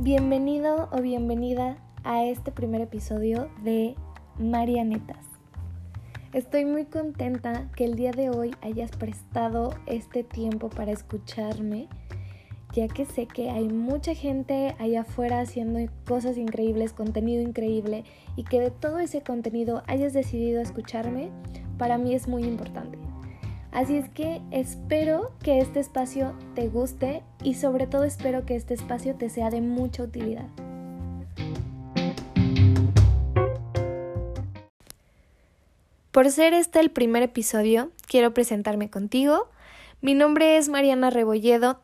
Bienvenido o bienvenida a este primer episodio de Marianetas. Estoy muy contenta que el día de hoy hayas prestado este tiempo para escucharme, ya que sé que hay mucha gente allá afuera haciendo cosas increíbles, contenido increíble, y que de todo ese contenido hayas decidido escucharme, para mí es muy importante. Así es que espero que este espacio te guste y sobre todo espero que este espacio te sea de mucha utilidad. Por ser este el primer episodio, quiero presentarme contigo. Mi nombre es Mariana Rebolledo,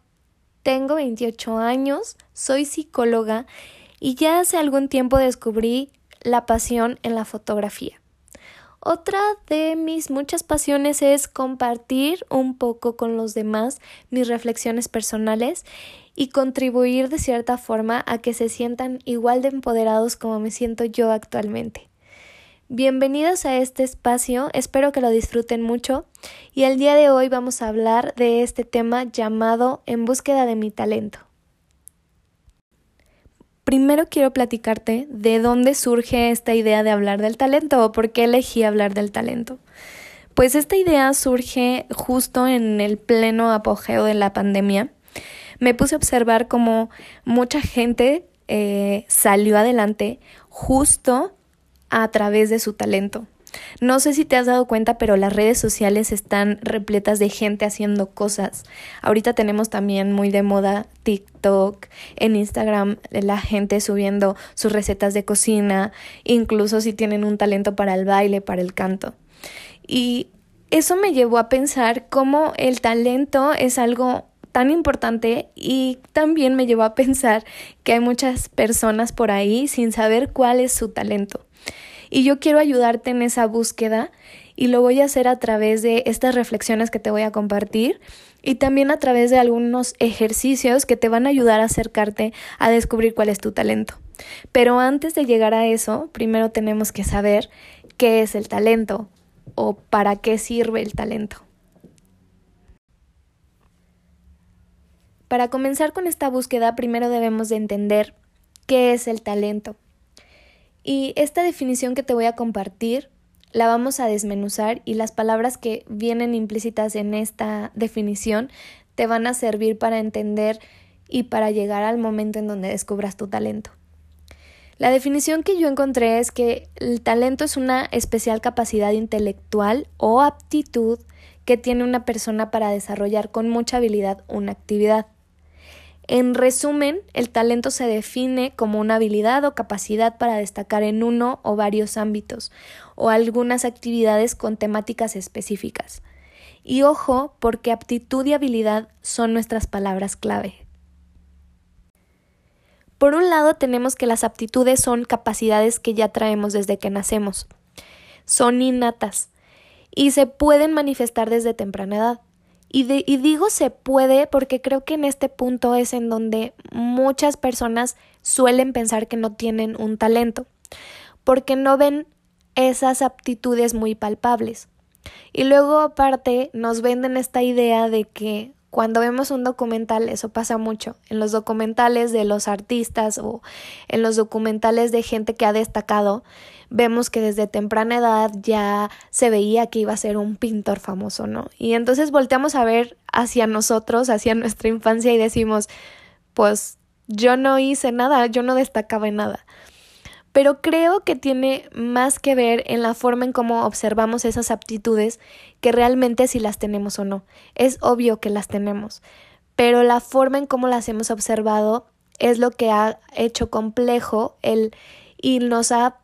tengo 28 años, soy psicóloga y ya hace algún tiempo descubrí la pasión en la fotografía. Otra de mis muchas pasiones es compartir un poco con los demás mis reflexiones personales y contribuir de cierta forma a que se sientan igual de empoderados como me siento yo actualmente. Bienvenidos a este espacio, espero que lo disfruten mucho y el día de hoy vamos a hablar de este tema llamado En búsqueda de mi talento. Primero quiero platicarte de dónde surge esta idea de hablar del talento o por qué elegí hablar del talento. Pues esta idea surge justo en el pleno apogeo de la pandemia. Me puse a observar cómo mucha gente eh, salió adelante justo a través de su talento. No sé si te has dado cuenta, pero las redes sociales están repletas de gente haciendo cosas. Ahorita tenemos también muy de moda TikTok, en Instagram la gente subiendo sus recetas de cocina, incluso si tienen un talento para el baile, para el canto. Y eso me llevó a pensar cómo el talento es algo tan importante y también me llevó a pensar que hay muchas personas por ahí sin saber cuál es su talento. Y yo quiero ayudarte en esa búsqueda y lo voy a hacer a través de estas reflexiones que te voy a compartir y también a través de algunos ejercicios que te van a ayudar a acercarte a descubrir cuál es tu talento. Pero antes de llegar a eso, primero tenemos que saber qué es el talento o para qué sirve el talento. Para comenzar con esta búsqueda, primero debemos de entender qué es el talento. Y esta definición que te voy a compartir la vamos a desmenuzar y las palabras que vienen implícitas en esta definición te van a servir para entender y para llegar al momento en donde descubras tu talento. La definición que yo encontré es que el talento es una especial capacidad intelectual o aptitud que tiene una persona para desarrollar con mucha habilidad una actividad. En resumen, el talento se define como una habilidad o capacidad para destacar en uno o varios ámbitos o algunas actividades con temáticas específicas. Y ojo, porque aptitud y habilidad son nuestras palabras clave. Por un lado tenemos que las aptitudes son capacidades que ya traemos desde que nacemos. Son innatas y se pueden manifestar desde temprana edad. Y, y digo se puede porque creo que en este punto es en donde muchas personas suelen pensar que no tienen un talento, porque no ven esas aptitudes muy palpables. Y luego aparte nos venden esta idea de que cuando vemos un documental, eso pasa mucho, en los documentales de los artistas o en los documentales de gente que ha destacado, vemos que desde temprana edad ya se veía que iba a ser un pintor famoso, ¿no? Y entonces volteamos a ver hacia nosotros, hacia nuestra infancia y decimos, pues yo no hice nada, yo no destacaba en nada pero creo que tiene más que ver en la forma en cómo observamos esas aptitudes que realmente si las tenemos o no. Es obvio que las tenemos, pero la forma en cómo las hemos observado es lo que ha hecho complejo el y nos ha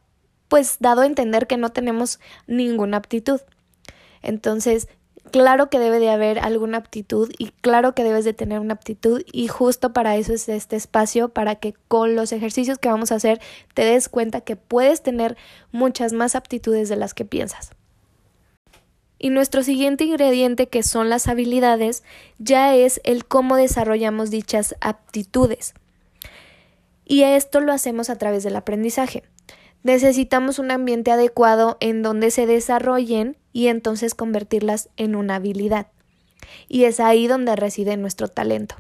pues dado a entender que no tenemos ninguna aptitud. Entonces, Claro que debe de haber alguna aptitud y claro que debes de tener una aptitud y justo para eso es este espacio, para que con los ejercicios que vamos a hacer te des cuenta que puedes tener muchas más aptitudes de las que piensas. Y nuestro siguiente ingrediente, que son las habilidades, ya es el cómo desarrollamos dichas aptitudes. Y esto lo hacemos a través del aprendizaje. Necesitamos un ambiente adecuado en donde se desarrollen y entonces convertirlas en una habilidad. Y es ahí donde reside nuestro talento.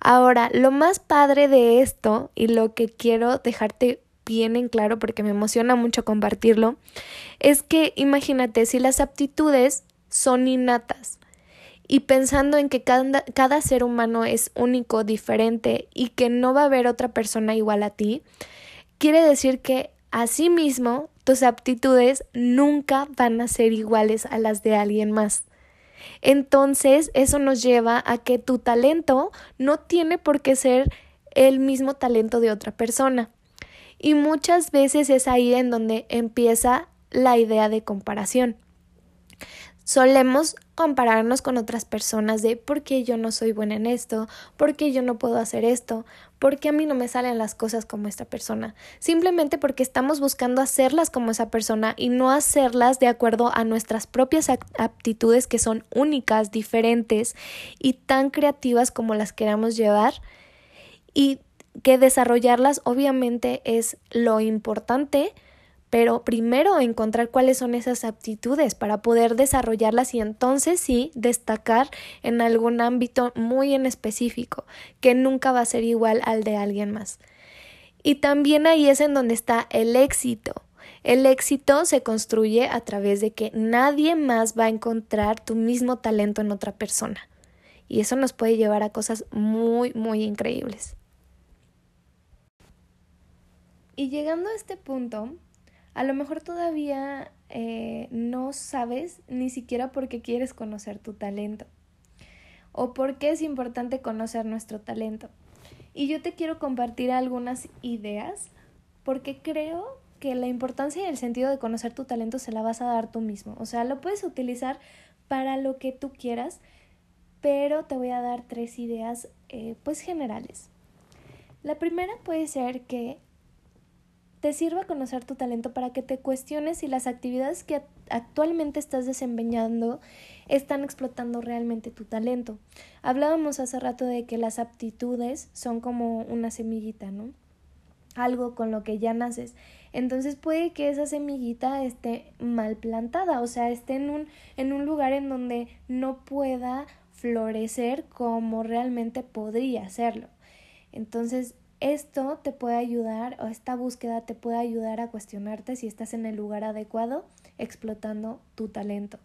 Ahora, lo más padre de esto y lo que quiero dejarte bien en claro porque me emociona mucho compartirlo, es que imagínate si las aptitudes son innatas y pensando en que cada, cada, ser humano es único, diferente y que no va a haber otra persona igual a ti, quiere decir que asimismo tus aptitudes nunca van a ser iguales a las de alguien más. Entonces, eso nos lleva a que tu talento no tiene por qué ser el mismo talento de otra persona. Y muchas veces es ahí en donde empieza la idea de comparación. Solemos compararnos con otras personas de por qué yo no soy buena en esto, por qué yo no puedo hacer esto, por qué a mí no me salen las cosas como esta persona. Simplemente porque estamos buscando hacerlas como esa persona y no hacerlas de acuerdo a nuestras propias aptitudes que son únicas, diferentes y tan creativas como las queramos llevar. Y que desarrollarlas obviamente es lo importante, pero primero encontrar cuáles son esas aptitudes para poder desarrollarlas y entonces sí destacar en algún ámbito muy en específico, que nunca va a ser igual al de alguien más. Y también ahí es en donde está el éxito. El éxito se construye a través de que nadie más va a encontrar tu mismo talento en otra persona. Y eso nos puede llevar a cosas muy, muy increíbles. Y llegando a este punto, a lo mejor todavía eh, no sabes ni siquiera por qué quieres conocer tu talento o por qué es importante conocer nuestro talento. Y yo te quiero compartir algunas ideas porque creo que la importancia y el sentido de conocer tu talento se la vas a dar tú mismo. O sea, lo puedes utilizar para lo que tú quieras, pero te voy a dar tres ideas eh, pues generales. La primera puede ser que te sirva conocer tu talento para que te cuestiones si las actividades que actualmente estás desempeñando están explotando realmente tu talento. Hablábamos hace rato de que las aptitudes son como una semillita, ¿no? Algo con lo que ya naces. Entonces puede que esa semillita esté mal plantada, o sea, esté en un, en un lugar en donde no pueda florecer como realmente podría hacerlo. Entonces, esto te puede ayudar o esta búsqueda te puede ayudar a cuestionarte si estás en el lugar adecuado explotando tu talento.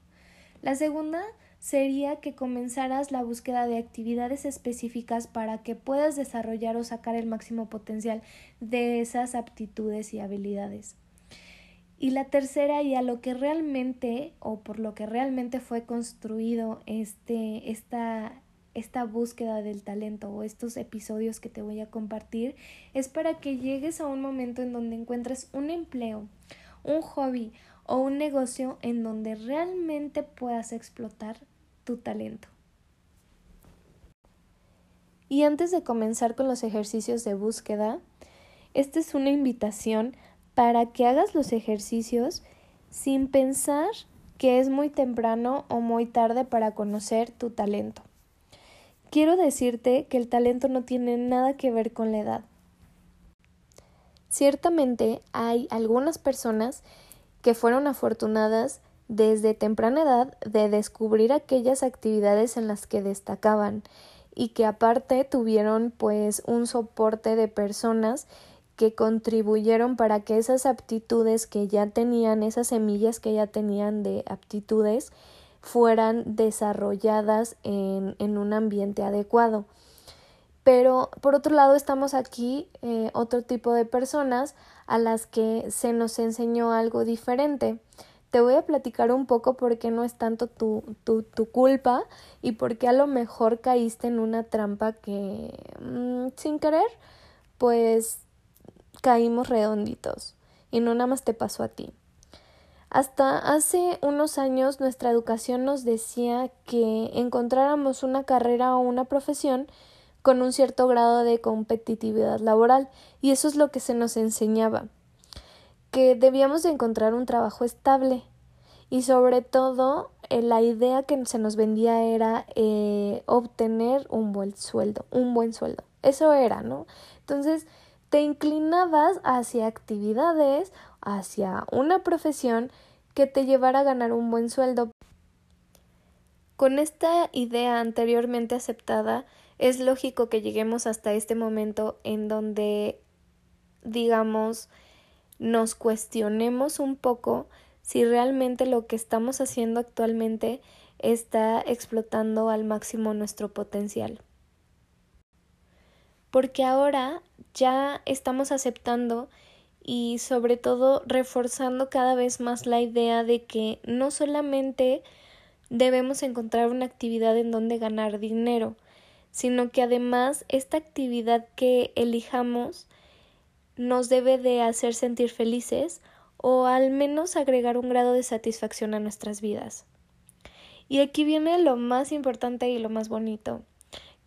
La segunda sería que comenzaras la búsqueda de actividades específicas para que puedas desarrollar o sacar el máximo potencial de esas aptitudes y habilidades. Y la tercera, y a lo que realmente o por lo que realmente fue construido este, esta esta búsqueda del talento o estos episodios que te voy a compartir es para que llegues a un momento en donde encuentres un empleo, un hobby o un negocio en donde realmente puedas explotar tu talento. Y antes de comenzar con los ejercicios de búsqueda, esta es una invitación para que hagas los ejercicios sin pensar que es muy temprano o muy tarde para conocer tu talento. Quiero decirte que el talento no tiene nada que ver con la edad. Ciertamente hay algunas personas que fueron afortunadas desde temprana edad de descubrir aquellas actividades en las que destacaban y que aparte tuvieron pues un soporte de personas que contribuyeron para que esas aptitudes que ya tenían, esas semillas que ya tenían de aptitudes, fueran desarrolladas en, en un ambiente adecuado. Pero por otro lado estamos aquí eh, otro tipo de personas a las que se nos enseñó algo diferente. Te voy a platicar un poco por qué no es tanto tu, tu, tu culpa y por qué a lo mejor caíste en una trampa que mm, sin querer pues caímos redonditos y no nada más te pasó a ti. Hasta hace unos años nuestra educación nos decía que encontráramos una carrera o una profesión con un cierto grado de competitividad laboral y eso es lo que se nos enseñaba que debíamos de encontrar un trabajo estable y sobre todo eh, la idea que se nos vendía era eh, obtener un buen sueldo, un buen sueldo. Eso era, ¿no? Entonces te inclinabas hacia actividades, hacia una profesión que te llevara a ganar un buen sueldo. Con esta idea anteriormente aceptada, es lógico que lleguemos hasta este momento en donde, digamos, nos cuestionemos un poco si realmente lo que estamos haciendo actualmente está explotando al máximo nuestro potencial. Porque ahora ya estamos aceptando y sobre todo reforzando cada vez más la idea de que no solamente debemos encontrar una actividad en donde ganar dinero, sino que además esta actividad que elijamos nos debe de hacer sentir felices o al menos agregar un grado de satisfacción a nuestras vidas. Y aquí viene lo más importante y lo más bonito,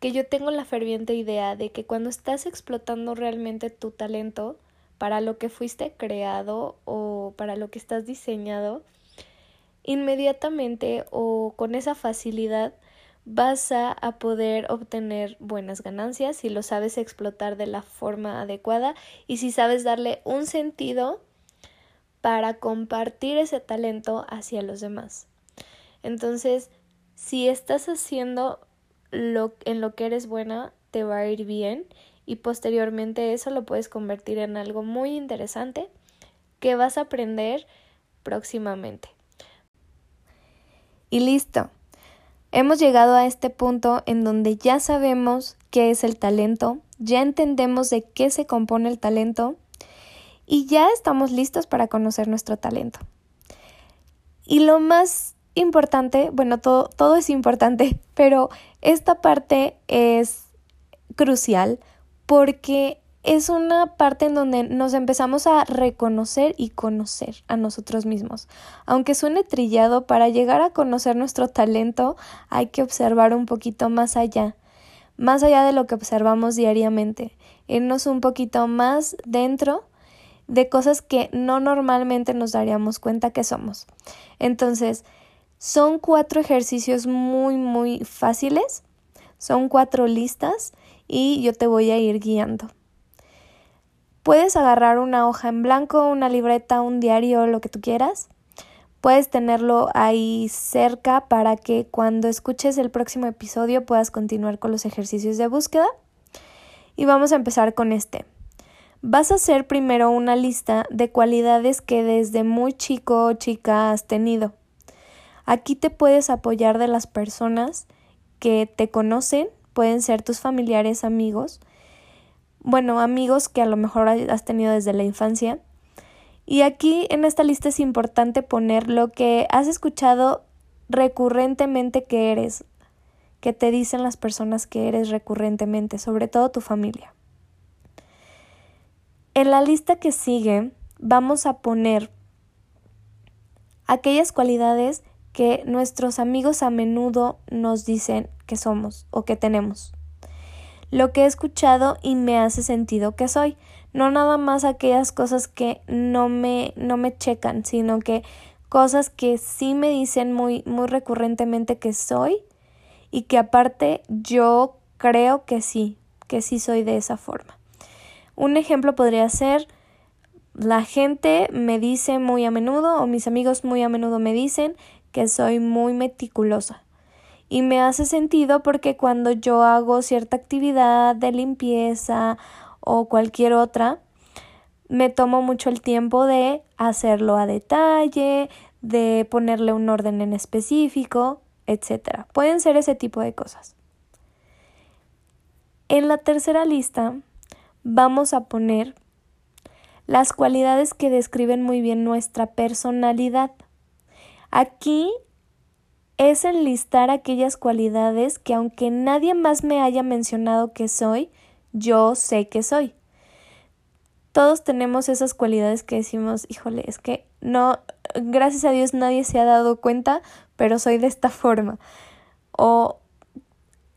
que yo tengo la ferviente idea de que cuando estás explotando realmente tu talento, para lo que fuiste creado o para lo que estás diseñado, inmediatamente o con esa facilidad vas a, poder obtener buenas ganancias si lo sabes explotar de la forma adecuada y si sabes darle un sentido para compartir ese talento hacia los demás. Entonces, si estás haciendo lo, en lo que eres buena, te va a ir bien y posteriormente eso lo puedes convertir en algo muy interesante que vas a aprender próximamente. Y listo. Hemos llegado a este punto en donde ya sabemos qué es el talento, ya entendemos de qué se compone el talento y ya estamos listos para conocer nuestro talento. Y lo más importante, bueno, todo, todo es importante, pero esta parte es crucial porque es una parte en donde nos empezamos a reconocer y conocer a nosotros mismos. Aunque suene trillado, para llegar a conocer nuestro talento hay que observar un poquito más allá, más allá de lo que observamos diariamente, irnos un poquito más dentro de cosas que no normalmente nos daríamos cuenta que somos. Entonces, son cuatro ejercicios muy, muy fáciles, son cuatro listas y yo te voy a ir guiando. Puedes agarrar una hoja en blanco, una libreta, un diario, lo que tú quieras. Puedes tenerlo ahí cerca para que cuando escuches el próximo episodio puedas continuar con los ejercicios de búsqueda. Y vamos a empezar con este. Vas a hacer primero una lista de cualidades que desde muy chico o chica has tenido. Aquí te puedes apoyar de las personas que te conocen pueden ser tus familiares, amigos, bueno, amigos que a lo mejor has tenido desde la infancia. Y aquí en esta lista es importante poner lo que has escuchado recurrentemente que eres, que te dicen las personas que eres recurrentemente, sobre todo tu familia. En la lista que sigue vamos a poner aquellas cualidades que nuestros amigos a menudo nos dicen que somos o que tenemos. Lo que he escuchado y me hace sentido que soy, no nada más aquellas cosas que no me no me checan, sino que cosas que sí me dicen muy muy recurrentemente que soy y que aparte yo creo que sí, que sí soy de esa forma. Un ejemplo podría ser la gente me dice muy a menudo o mis amigos muy a menudo me dicen que soy muy meticulosa. Y me hace sentido porque cuando yo hago cierta actividad de limpieza o cualquier otra, me tomo mucho el tiempo de hacerlo a detalle, de ponerle un orden en específico, etc. Pueden ser ese tipo de cosas. En la tercera lista vamos a poner las cualidades que describen muy bien nuestra personalidad. Aquí es enlistar aquellas cualidades que aunque nadie más me haya mencionado que soy, yo sé que soy. Todos tenemos esas cualidades que decimos, híjole, es que no, gracias a Dios nadie se ha dado cuenta, pero soy de esta forma. O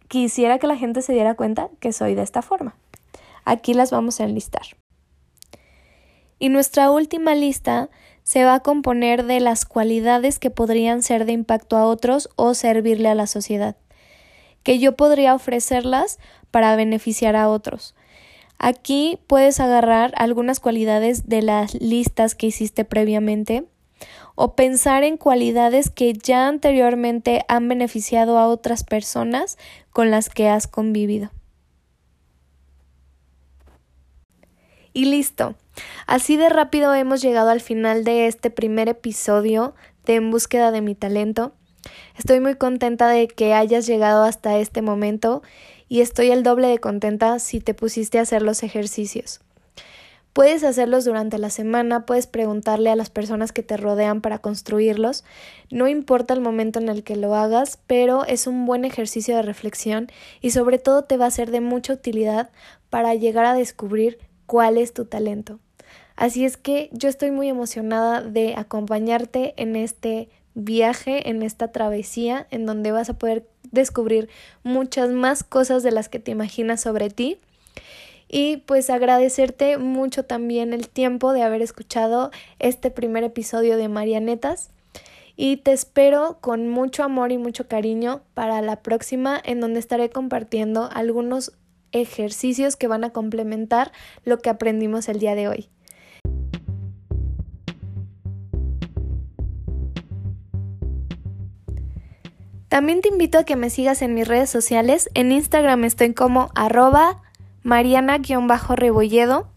quisiera que la gente se diera cuenta que soy de esta forma. Aquí las vamos a enlistar. Y nuestra última lista se va a componer de las cualidades que podrían ser de impacto a otros o servirle a la sociedad, que yo podría ofrecerlas para beneficiar a otros. Aquí puedes agarrar algunas cualidades de las listas que hiciste previamente o pensar en cualidades que ya anteriormente han beneficiado a otras personas con las que has convivido. Y listo. Así de rápido hemos llegado al final de este primer episodio de En búsqueda de mi talento. Estoy muy contenta de que hayas llegado hasta este momento y estoy el doble de contenta si te pusiste a hacer los ejercicios. Puedes hacerlos durante la semana, puedes preguntarle a las personas que te rodean para construirlos. No importa el momento en el que lo hagas, pero es un buen ejercicio de reflexión y sobre todo te va a ser de mucha utilidad para llegar a descubrir cuál es tu talento. Así es que yo estoy muy emocionada de acompañarte en este viaje, en esta travesía, en donde vas a poder descubrir muchas más cosas de las que te imaginas sobre ti. Y pues agradecerte mucho también el tiempo de haber escuchado este primer episodio de Marianetas. Y te espero con mucho amor y mucho cariño para la próxima en donde estaré compartiendo algunos ejercicios que van a complementar lo que aprendimos el día de hoy. También te invito a que me sigas en mis redes sociales. En Instagram estoy como arroba mariana-rebolledo.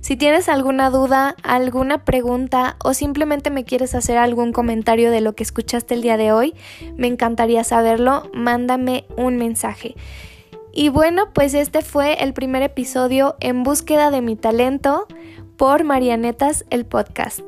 Si tienes alguna duda, alguna pregunta o simplemente me quieres hacer algún comentario de lo que escuchaste el día de hoy, me encantaría saberlo. Mándame un mensaje. Y bueno, pues este fue el primer episodio en búsqueda de mi talento por Marianetas el podcast.